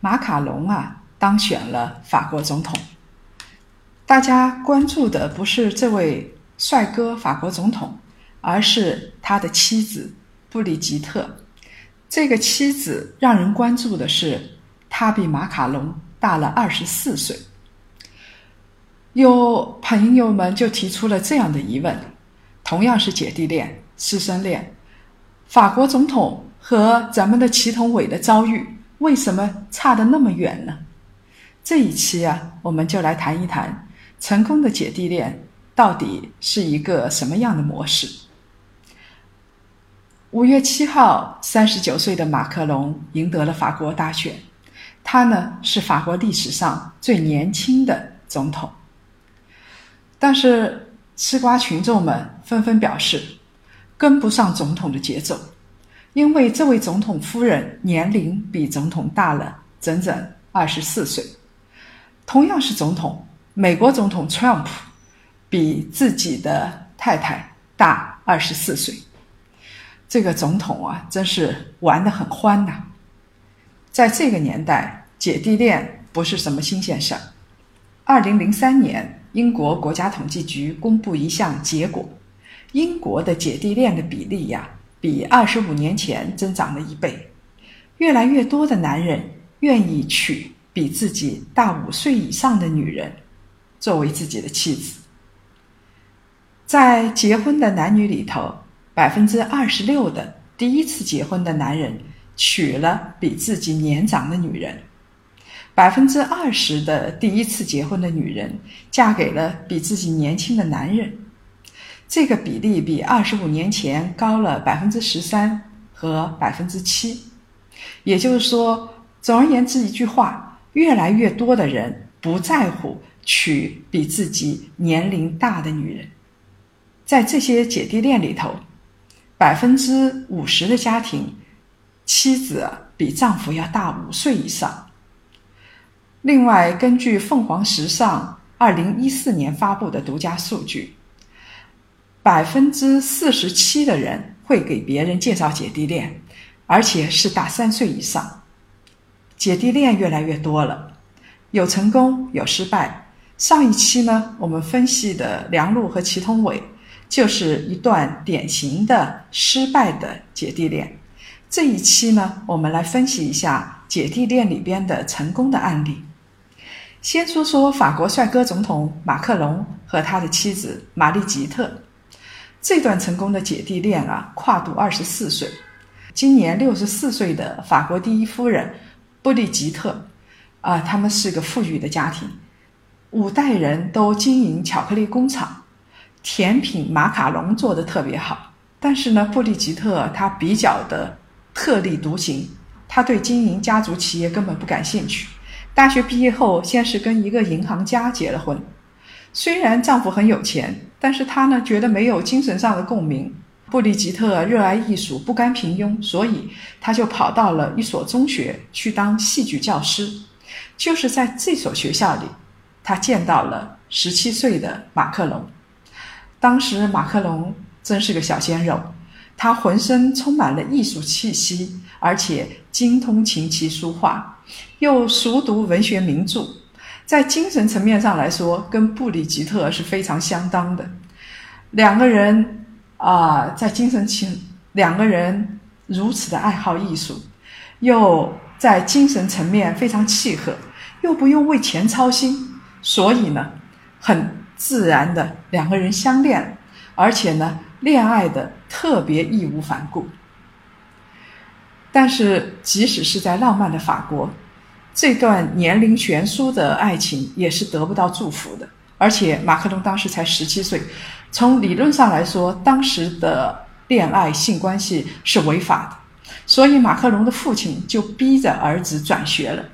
马卡龙啊，当选了法国总统。大家关注的不是这位帅哥法国总统，而是他的妻子布里吉特。这个妻子让人关注的是，他比马卡龙大了二十四岁。有朋友们就提出了这样的疑问：同样是姐弟恋、师生恋，法国总统和咱们的祁同伟的遭遇。为什么差得那么远呢？这一期啊，我们就来谈一谈成功的姐弟恋到底是一个什么样的模式。五月七号，三十九岁的马克龙赢得了法国大选，他呢是法国历史上最年轻的总统。但是吃瓜群众们纷纷表示，跟不上总统的节奏。因为这位总统夫人年龄比总统大了整整二十四岁，同样是总统，美国总统 Trump 比自己的太太大二十四岁。这个总统啊，真是玩得很欢呐！在这个年代，姐弟恋不是什么新鲜事儿。二零零三年，英国国家统计局公布一项结果，英国的姐弟恋的比例呀。比二十五年前增长了一倍，越来越多的男人愿意娶比自己大五岁以上的女人作为自己的妻子。在结婚的男女里头，百分之二十六的第一次结婚的男人娶了比自己年长的女人，百分之二十的第一次结婚的女人嫁给了比自己年轻的男人。这个比例比二十五年前高了百分之十三和百分之七，也就是说，总而言之一句话，越来越多的人不在乎娶比自己年龄大的女人。在这些姐弟恋里头，百分之五十的家庭，妻子比丈夫要大五岁以上。另外，根据凤凰时尚二零一四年发布的独家数据。百分之四十七的人会给别人介绍姐弟恋，而且是大三岁以上。姐弟恋越来越多了，有成功有失败。上一期呢，我们分析的梁璐和祁同伟就是一段典型的失败的姐弟恋。这一期呢，我们来分析一下姐弟恋里边的成功的案例。先说说法国帅哥总统马克龙和他的妻子玛丽吉特。这段成功的姐弟恋啊，跨度二十四岁，今年六十四岁的法国第一夫人布丽吉特，啊，他们是个富裕的家庭，五代人都经营巧克力工厂，甜品马卡龙做的特别好。但是呢，布丽吉特她比较的特立独行，她对经营家族企业根本不感兴趣。大学毕业后，先是跟一个银行家结了婚。虽然丈夫很有钱，但是她呢觉得没有精神上的共鸣。布里吉特热爱艺术，不甘平庸，所以她就跑到了一所中学去当戏剧教师。就是在这所学校里，她见到了十七岁的马克龙。当时马克龙真是个小鲜肉，他浑身充满了艺术气息，而且精通琴棋书画，又熟读文学名著。在精神层面上来说，跟布里吉特是非常相当的。两个人啊，在精神情，两个人如此的爱好艺术，又在精神层面非常契合，又不用为钱操心，所以呢，很自然的两个人相恋，而且呢，恋爱的特别义无反顾。但是，即使是在浪漫的法国。这段年龄悬殊的爱情也是得不到祝福的，而且马克龙当时才十七岁，从理论上来说，当时的恋爱性关系是违法的，所以马克龙的父亲就逼着儿子转学了。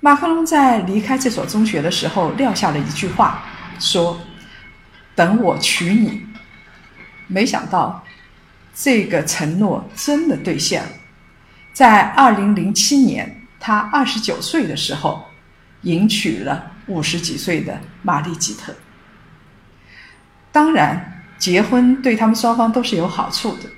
马克龙在离开这所中学的时候撂下了一句话，说：“等我娶你。”没想到，这个承诺真的兑现了。在二零零七年，他二十九岁的时候，迎娶了五十几岁的玛丽吉特。当然，结婚对他们双方都是有好处的，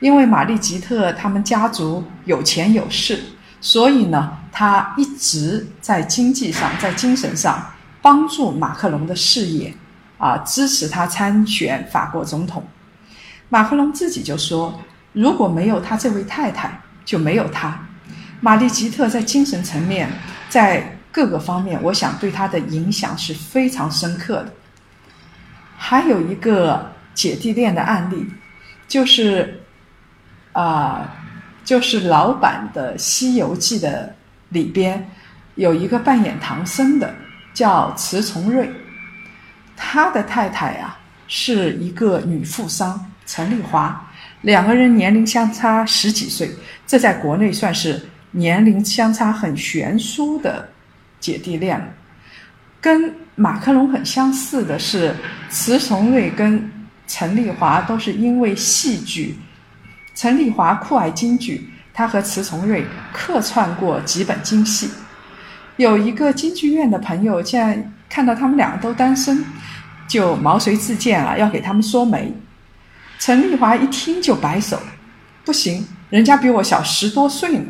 因为玛丽吉特他们家族有钱有势。所以呢，他一直在经济上、在精神上帮助马克龙的事业，啊，支持他参选法国总统。马克龙自己就说：“如果没有他这位太太，就没有他。”玛丽吉特在精神层面，在各个方面，我想对他的影响是非常深刻的。还有一个姐弟恋的案例，就是啊。就是老版的《西游记》的里边有一个扮演唐僧的，叫迟重瑞，他的太太啊是一个女富商陈丽华，两个人年龄相差十几岁，这在国内算是年龄相差很悬殊的姐弟恋。跟马克龙很相似的是，迟重瑞跟陈丽华都是因为戏剧。陈丽华酷爱京剧，他和迟重瑞客串过几本京戏。有一个京剧院的朋友，竟然看到他们两个都单身，就毛遂自荐了，要给他们说媒。陈丽华一听就摆手：“不行，人家比我小十多岁呢。”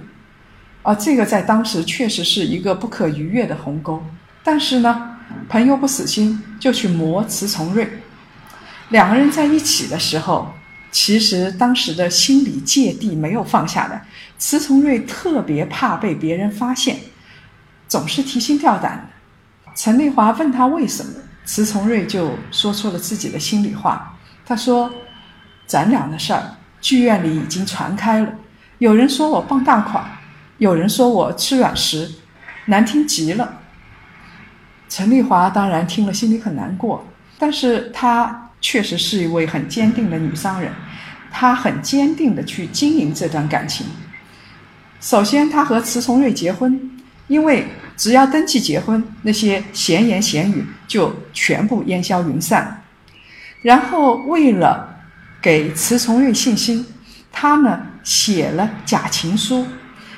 啊，这个在当时确实是一个不可逾越的鸿沟。但是呢，朋友不死心，就去磨迟从瑞。两个人在一起的时候。其实当时的心理芥蒂没有放下来，迟从瑞特别怕被别人发现，总是提心吊胆的。陈丽华问他为什么，迟从瑞就说出了自己的心里话。他说：“咱俩的事儿，剧院里已经传开了，有人说我傍大款，有人说我吃软食，难听极了。”陈丽华当然听了心里很难过，但是她。确实是一位很坚定的女商人，她很坚定的去经营这段感情。首先，她和迟从瑞结婚，因为只要登记结婚，那些闲言闲语就全部烟消云散。然后，为了给迟从瑞信心，她呢写了假情书，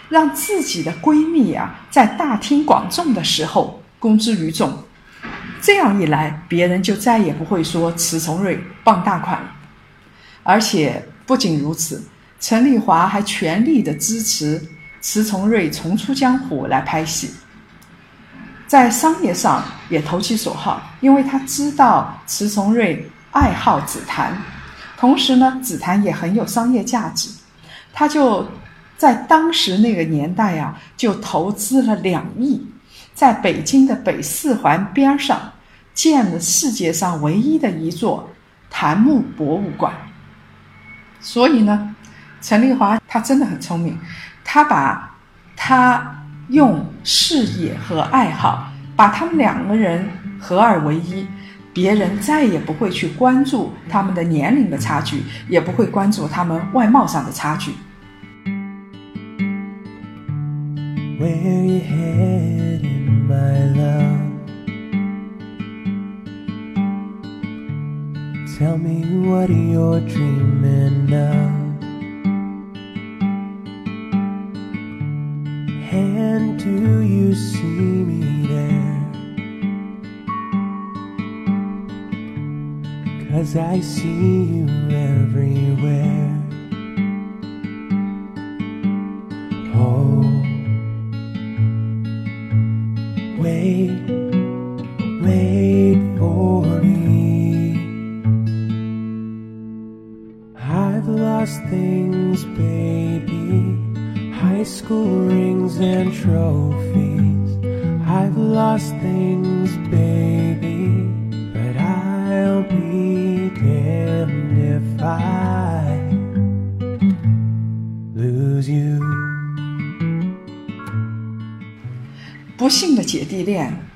让自己的闺蜜啊在大庭广众的时候公之于众。这样一来，别人就再也不会说迟从瑞傍大款了。而且不仅如此，陈丽华还全力的支持迟从瑞重出江湖来拍戏，在商业上也投其所好，因为他知道迟从瑞爱好紫檀，同时呢，紫檀也很有商业价值，他就在当时那个年代呀，就投资了两亿。在北京的北四环边上建了世界上唯一的一座檀木博物馆。所以呢，陈丽华她真的很聪明，她把她用事业和爱好把他们两个人合二为一，别人再也不会去关注他们的年龄的差距，也不会关注他们外貌上的差距。My love. Tell me what you're dreaming of. And do you see me there? Cause I see you everywhere. Wait for me. I've lost things, baby. High school rings and trophies. I've lost things,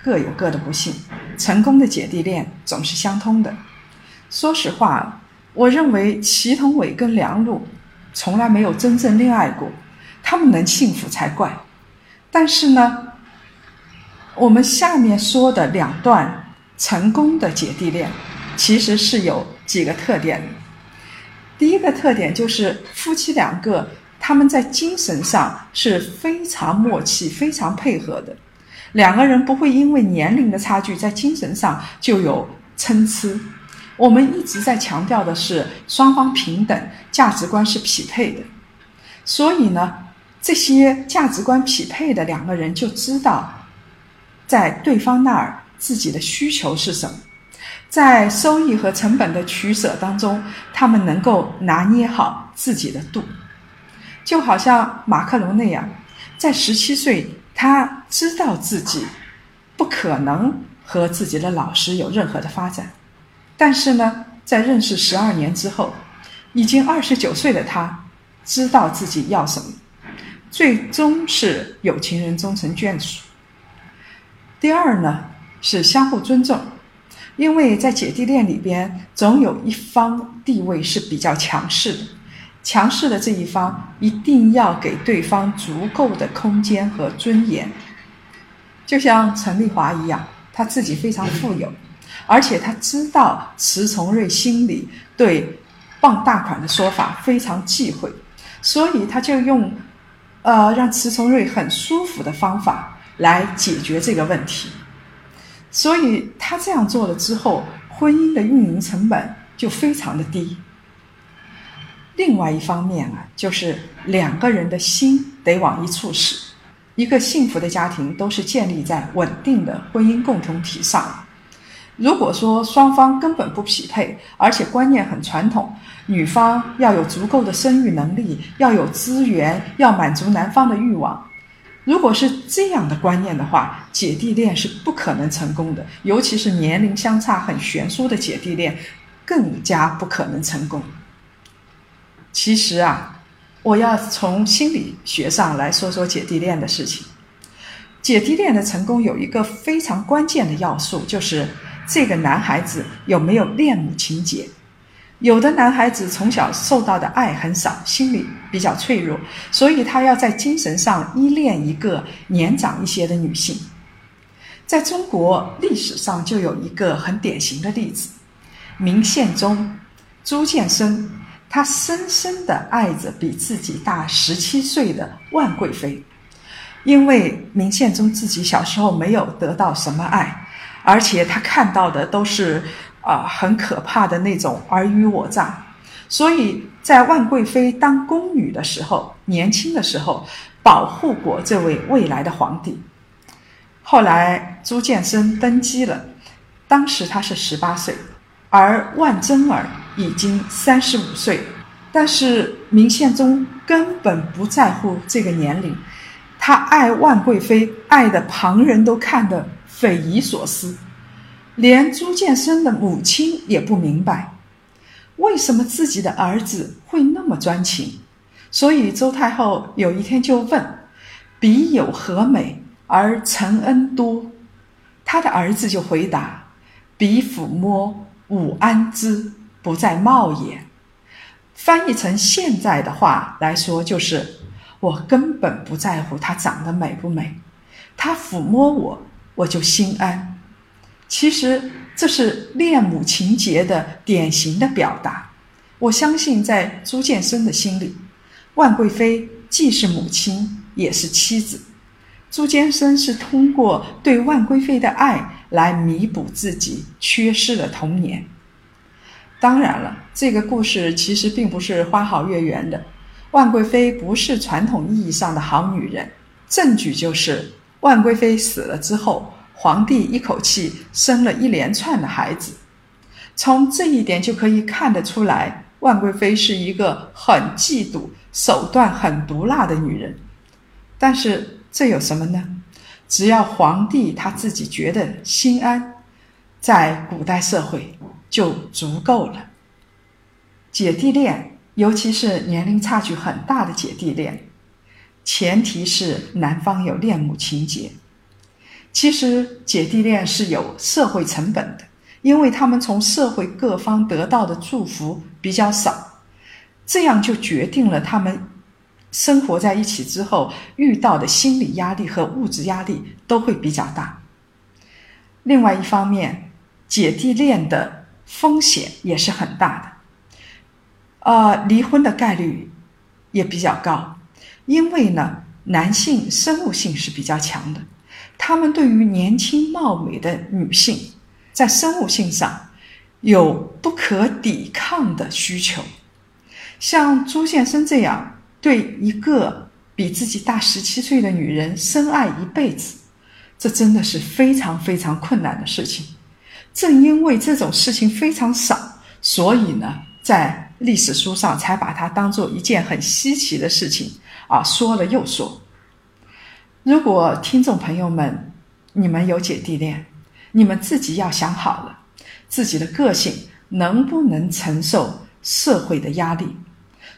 各有各的不幸，成功的姐弟恋总是相通的。说实话，我认为祁同伟跟梁璐从来没有真正恋爱过，他们能幸福才怪。但是呢，我们下面说的两段成功的姐弟恋，其实是有几个特点。第一个特点就是夫妻两个他们在精神上是非常默契、非常配合的，两个人不会因为年龄的差距在精神上就有参差。我们一直在强调的是双方平等，价值观是匹配的，所以呢，这些价值观匹配的两个人就知道。在对方那儿，自己的需求是什么？在收益和成本的取舍当中，他们能够拿捏好自己的度。就好像马克龙那样，在十七岁，他知道自己不可能和自己的老师有任何的发展，但是呢，在认识十二年之后，已经二十九岁的他，知道自己要什么，最终是有情人终成眷属。第二呢是相互尊重，因为在姐弟恋里边，总有一方地位是比较强势的，强势的这一方一定要给对方足够的空间和尊严。就像陈丽华一样，他自己非常富有，而且他知道迟从瑞心里对傍大款的说法非常忌讳，所以他就用呃让迟从瑞很舒服的方法。来解决这个问题，所以他这样做了之后，婚姻的运营成本就非常的低。另外一方面啊，就是两个人的心得往一处使。一个幸福的家庭都是建立在稳定的婚姻共同体上。如果说双方根本不匹配，而且观念很传统，女方要有足够的生育能力，要有资源，要满足男方的欲望。如果是这样的观念的话，姐弟恋是不可能成功的，尤其是年龄相差很悬殊的姐弟恋，更加不可能成功。其实啊，我要从心理学上来说说姐弟恋的事情。姐弟恋的成功有一个非常关键的要素，就是这个男孩子有没有恋母情节。有的男孩子从小受到的爱很少，心理比较脆弱，所以他要在精神上依恋一个年长一些的女性。在中国历史上就有一个很典型的例子：明宪宗朱见深，他深深的爱着比自己大十七岁的万贵妃，因为明宪宗自己小时候没有得到什么爱，而且他看到的都是。啊，很可怕的那种尔虞我诈，所以在万贵妃当宫女的时候，年轻的时候保护过这位未来的皇帝。后来朱见深登基了，当时他是十八岁，而万贞儿已经三十五岁，但是明宪宗根本不在乎这个年龄，他爱万贵妃爱的旁人都看得匪夷所思。连朱见深的母亲也不明白，为什么自己的儿子会那么专情。所以周太后有一天就问：“彼有何美而承恩多？”他的儿子就回答：“彼抚摸吾安之，不在貌也。”翻译成现在的话来说，就是我根本不在乎他长得美不美，他抚摸我，我就心安。其实这是恋母情节的典型的表达。我相信，在朱见深的心里，万贵妃既是母亲，也是妻子。朱见深是通过对万贵妃的爱来弥补自己缺失的童年。当然了，这个故事其实并不是花好月圆的。万贵妃不是传统意义上的好女人。证据就是万贵妃死了之后。皇帝一口气生了一连串的孩子，从这一点就可以看得出来，万贵妃是一个很嫉妒、手段很毒辣的女人。但是这有什么呢？只要皇帝他自己觉得心安，在古代社会就足够了。姐弟恋，尤其是年龄差距很大的姐弟恋，前提是男方有恋母情节。其实姐弟恋是有社会成本的，因为他们从社会各方得到的祝福比较少，这样就决定了他们生活在一起之后遇到的心理压力和物质压力都会比较大。另外一方面，姐弟恋的风险也是很大的，呃，离婚的概率也比较高，因为呢，男性生物性是比较强的，他们对于年轻貌美的女性，在生物性上有不可抵抗的需求，像朱先生这样对一个比自己大十七岁的女人深爱一辈子。这真的是非常非常困难的事情。正因为这种事情非常少，所以呢，在历史书上才把它当做一件很稀奇的事情啊，说了又说。如果听众朋友们，你们有姐弟恋，你们自己要想好了，自己的个性能不能承受社会的压力。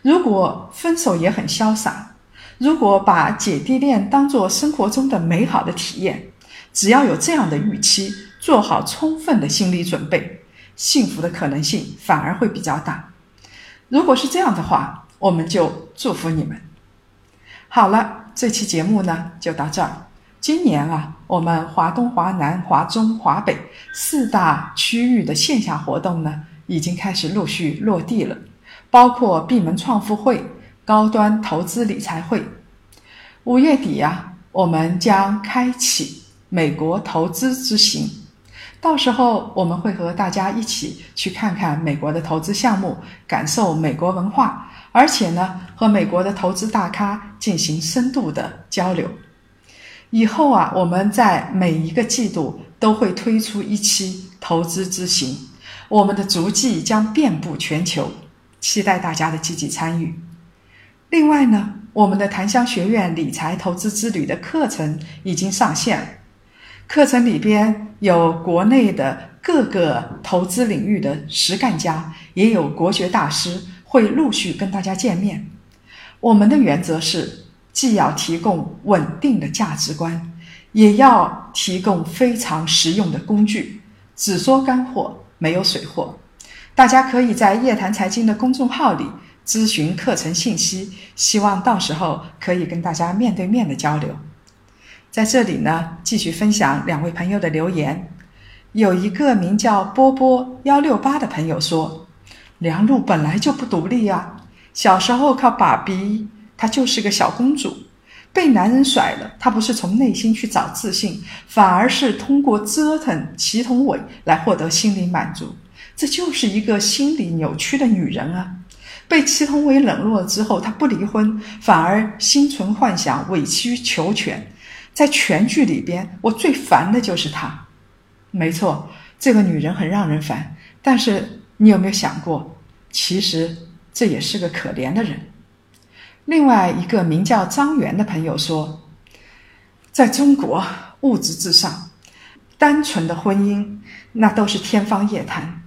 如果分手也很潇洒，如果把姐弟恋当做生活中的美好的体验。只要有这样的预期，做好充分的心理准备，幸福的可能性反而会比较大。如果是这样的话，我们就祝福你们。好了，这期节目呢就到这儿。今年啊，我们华东、华南、华中、华北四大区域的线下活动呢，已经开始陆续落地了，包括闭门创富会、高端投资理财会。五月底呀，我们将开启。美国投资之行，到时候我们会和大家一起去看看美国的投资项目，感受美国文化，而且呢，和美国的投资大咖进行深度的交流。以后啊，我们在每一个季度都会推出一期投资之行，我们的足迹将遍布全球，期待大家的积极参与。另外呢，我们的檀香学院理财投资之旅的课程已经上线。课程里边有国内的各个投资领域的实干家，也有国学大师会陆续跟大家见面。我们的原则是，既要提供稳定的价值观，也要提供非常实用的工具，只说干货，没有水货。大家可以在夜谈财经的公众号里咨询课程信息，希望到时候可以跟大家面对面的交流。在这里呢，继续分享两位朋友的留言。有一个名叫波波幺六八的朋友说：“梁璐本来就不独立呀，小时候靠爸比，她就是个小公主，被男人甩了，她不是从内心去找自信，反而是通过折腾祁同伟来获得心理满足，这就是一个心理扭曲的女人啊！被祁同伟冷落了之后，她不离婚，反而心存幻想，委曲求全。”在全剧里边，我最烦的就是她。没错，这个女人很让人烦。但是你有没有想过，其实这也是个可怜的人。另外一个名叫张元的朋友说，在中国物质至上，单纯的婚姻那都是天方夜谭。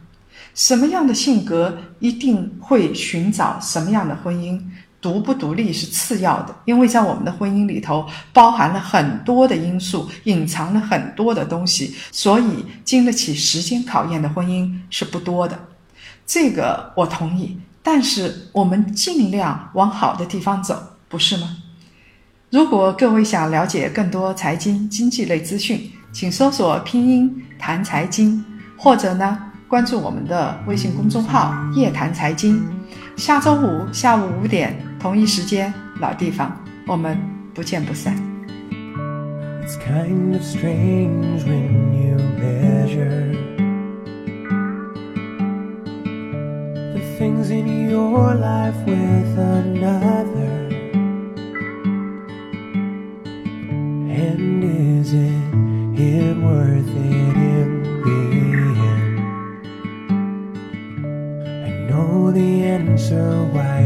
什么样的性格一定会寻找什么样的婚姻。独不独立是次要的，因为在我们的婚姻里头包含了很多的因素，隐藏了很多的东西，所以经得起时间考验的婚姻是不多的。这个我同意，但是我们尽量往好的地方走，不是吗？如果各位想了解更多财经经济类资讯，请搜索拼音谈财经，或者呢关注我们的微信公众号夜谈财经。下周五下午五点。同一时间，老地方，我们不见不散。It's kind of strange when you measure the things in your life with another. And is it, it worth it in the end? I know the answer, why pretend?